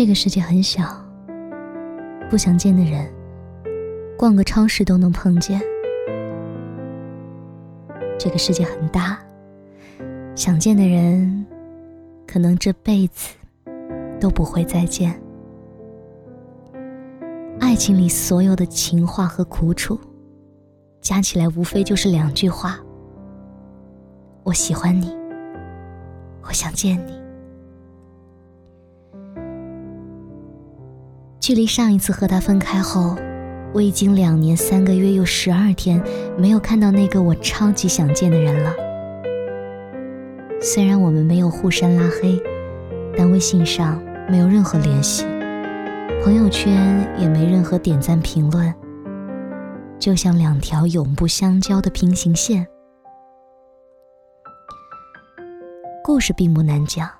这个世界很小，不想见的人，逛个超市都能碰见。这个世界很大，想见的人，可能这辈子都不会再见。爱情里所有的情话和苦楚，加起来无非就是两句话：我喜欢你，我想见你。距离上一次和他分开后，我已经两年三个月又十二天没有看到那个我超级想见的人了。虽然我们没有互删拉黑，但微信上没有任何联系，朋友圈也没任何点赞评论，就像两条永不相交的平行线。故事并不难讲。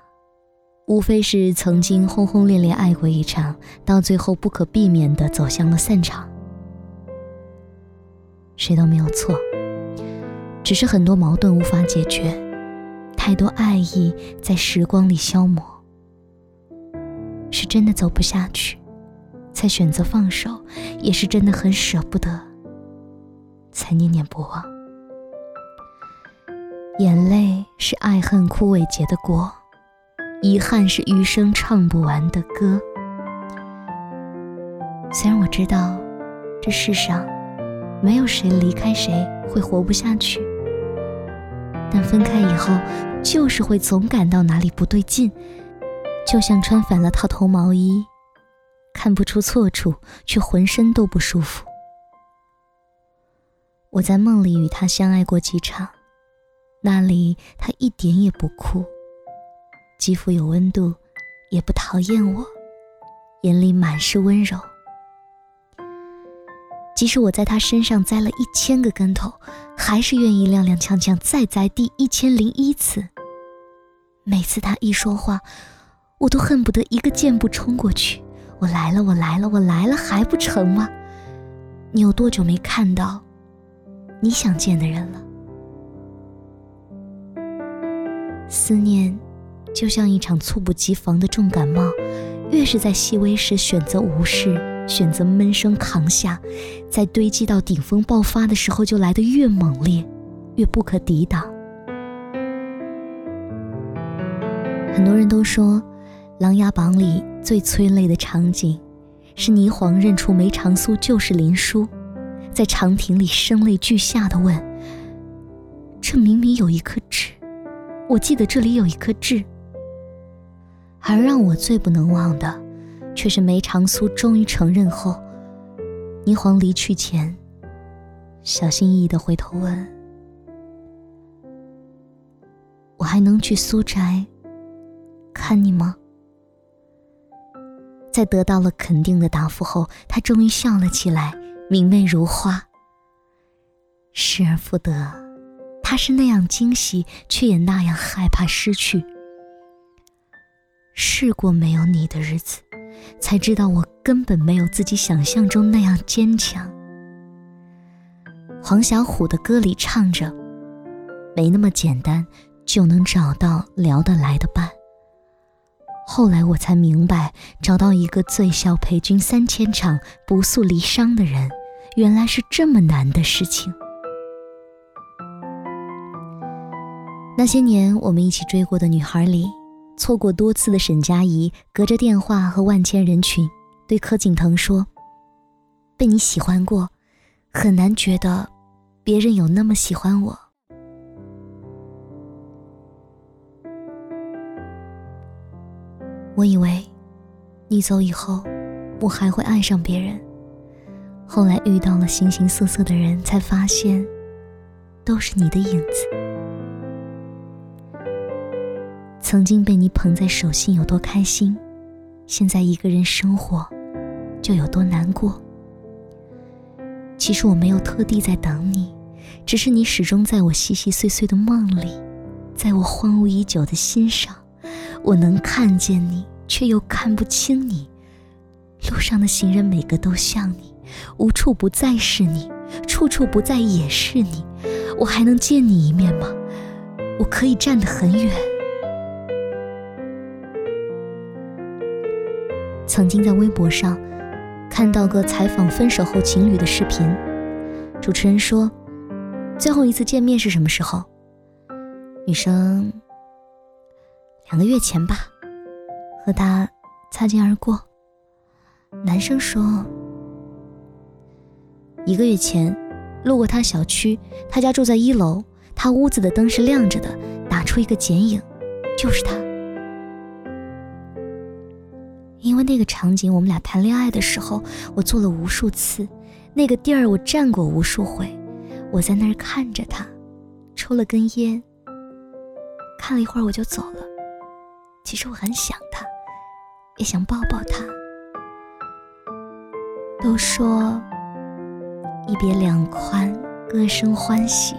无非是曾经轰轰烈烈爱过一场，到最后不可避免的走向了散场。谁都没有错，只是很多矛盾无法解决，太多爱意在时光里消磨。是真的走不下去，才选择放手，也是真的很舍不得，才念念不忘。眼泪是爱恨枯萎结的果。遗憾是余生唱不完的歌。虽然我知道，这世上没有谁离开谁会活不下去，但分开以后，就是会总感到哪里不对劲，就像穿反了套头毛衣，看不出错处，却浑身都不舒服。我在梦里与他相爱过几场，那里他一点也不酷。肌肤有温度，也不讨厌我，眼里满是温柔。即使我在他身上栽了一千个跟头，还是愿意踉踉跄跄再栽第一千零一次。每次他一说话，我都恨不得一个箭步冲过去。我来了，我来了，我来了，还不成吗？你有多久没看到你想见的人了？思念。就像一场猝不及防的重感冒，越是在细微时选择无视，选择闷声扛下，在堆积到顶峰爆发的时候，就来得越猛烈，越不可抵挡。很多人都说，《琅琊榜》里最催泪的场景，是霓凰认出梅长苏就是林殊，在长亭里声泪俱下的问：“这明明有一颗痣，我记得这里有一颗痣。”而让我最不能忘的，却是梅长苏终于承认后，霓凰离去前，小心翼翼的回头问：“我还能去苏宅看你吗？”在得到了肯定的答复后，他终于笑了起来，明媚如花。失而复得，他是那样惊喜，却也那样害怕失去。试过没有你的日子，才知道我根本没有自己想象中那样坚强。黄小琥的歌里唱着：“没那么简单就能找到聊得来的伴。”后来我才明白，找到一个醉笑陪君三千场、不诉离殇的人，原来是这么难的事情。那些年我们一起追过的女孩里。错过多次的沈佳宜，隔着电话和万千人群，对柯景腾说：“被你喜欢过，很难觉得别人有那么喜欢我。”我以为你走以后，我还会爱上别人。后来遇到了形形色色的人，才发现，都是你的影子。曾经被你捧在手心有多开心，现在一个人生活就有多难过。其实我没有特地在等你，只是你始终在我细细碎碎的梦里，在我荒芜已久的心上。我能看见你，却又看不清你。路上的行人每个都像你，无处不在是你，处处不在也是你。我还能见你一面吗？我可以站得很远。曾经在微博上看到个采访分手后情侣的视频，主持人说：“最后一次见面是什么时候？”女生：“两个月前吧，和他擦肩而过。”男生说：“一个月前，路过他小区，他家住在一楼，他屋子的灯是亮着的，打出一个剪影，就是他。”那个场景，我们俩谈恋爱的时候，我做了无数次，那个地儿我站过无数回，我在那儿看着他，抽了根烟，看了一会儿我就走了。其实我很想他，也想抱抱他。都说一别两宽，各生欢喜。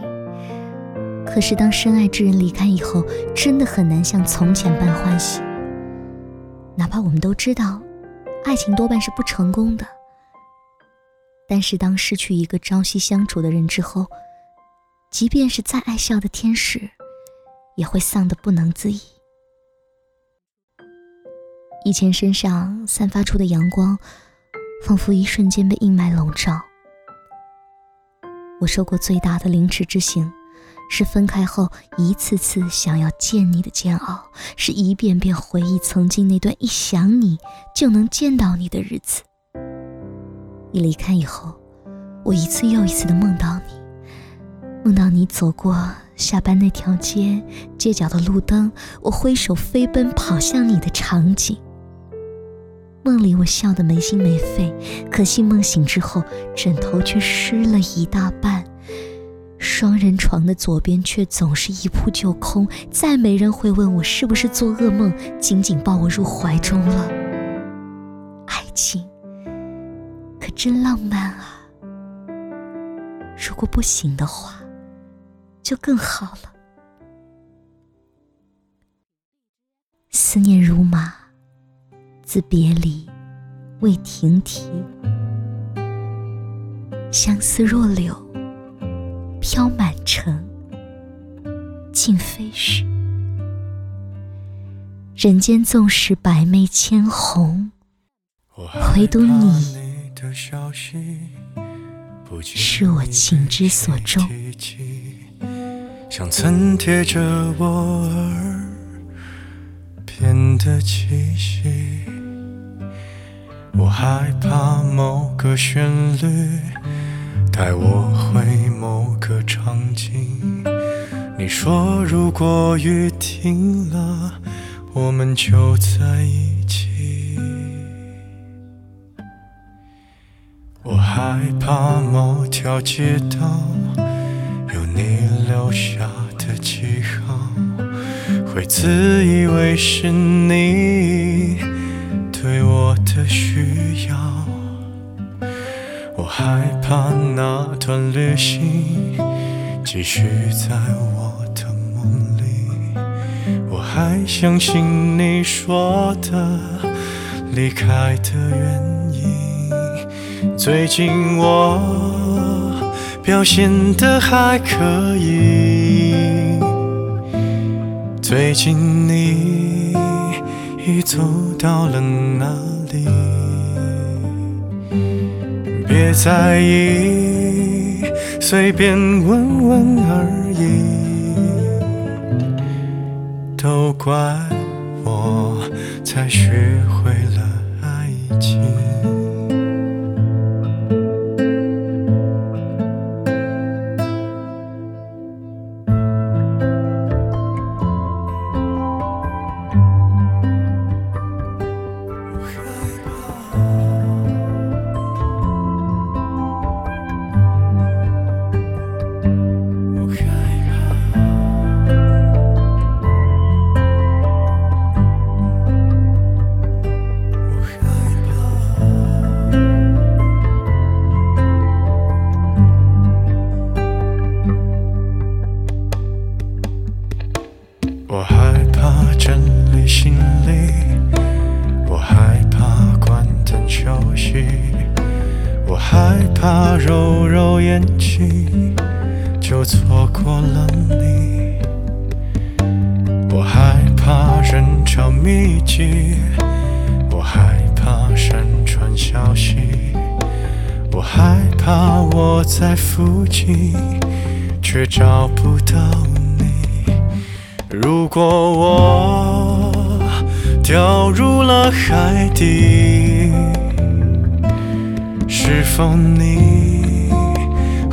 可是当深爱之人离开以后，真的很难像从前般欢喜。哪怕我们都知道，爱情多半是不成功的。但是当失去一个朝夕相处的人之后，即便是再爱笑的天使，也会丧得不能自已。以前身上散发出的阳光，仿佛一瞬间被阴霾笼罩。我受过最大的凌迟之刑。是分开后一次次想要见你的煎熬，是一遍遍回忆曾经那段一想你就能见到你的日子。你离开以后，我一次又一次的梦到你，梦到你走过下班那条街，街角的路灯，我挥手飞奔跑向你的场景。梦里我笑得没心没肺，可惜梦醒之后，枕头却湿了一大半。双人床的左边却总是一扑就空，再没人会问我是不是做噩梦，紧紧抱我入怀中了。爱情可真浪漫啊！如果不行的话，就更好了。思念如马，自别离未停蹄，相思若柳。飘满城，尽飞逝。人间纵使百媚千红，唯独你是我情之所钟。像曾贴着我耳边的气息，我害怕某个旋律。带我回某个场景。你说，如果雨停了，我们就在一起。我害怕某条街道有你留下的记号，会自以为是你对我的需要。害怕那段旅行继续在我的梦里，我还相信你说的离开的原因。最近我表现的还可以，最近你已走到了哪里？别在意，随便问问而已。都怪我，才学会了过了你，我害怕人潮密集，我害怕。怕闪传消息，我害怕我在附近，却找不到你。如果我掉入了海底，是否你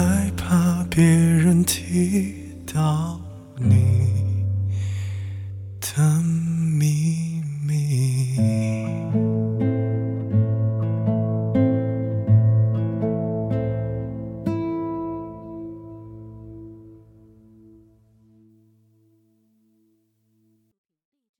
害怕别人提到你。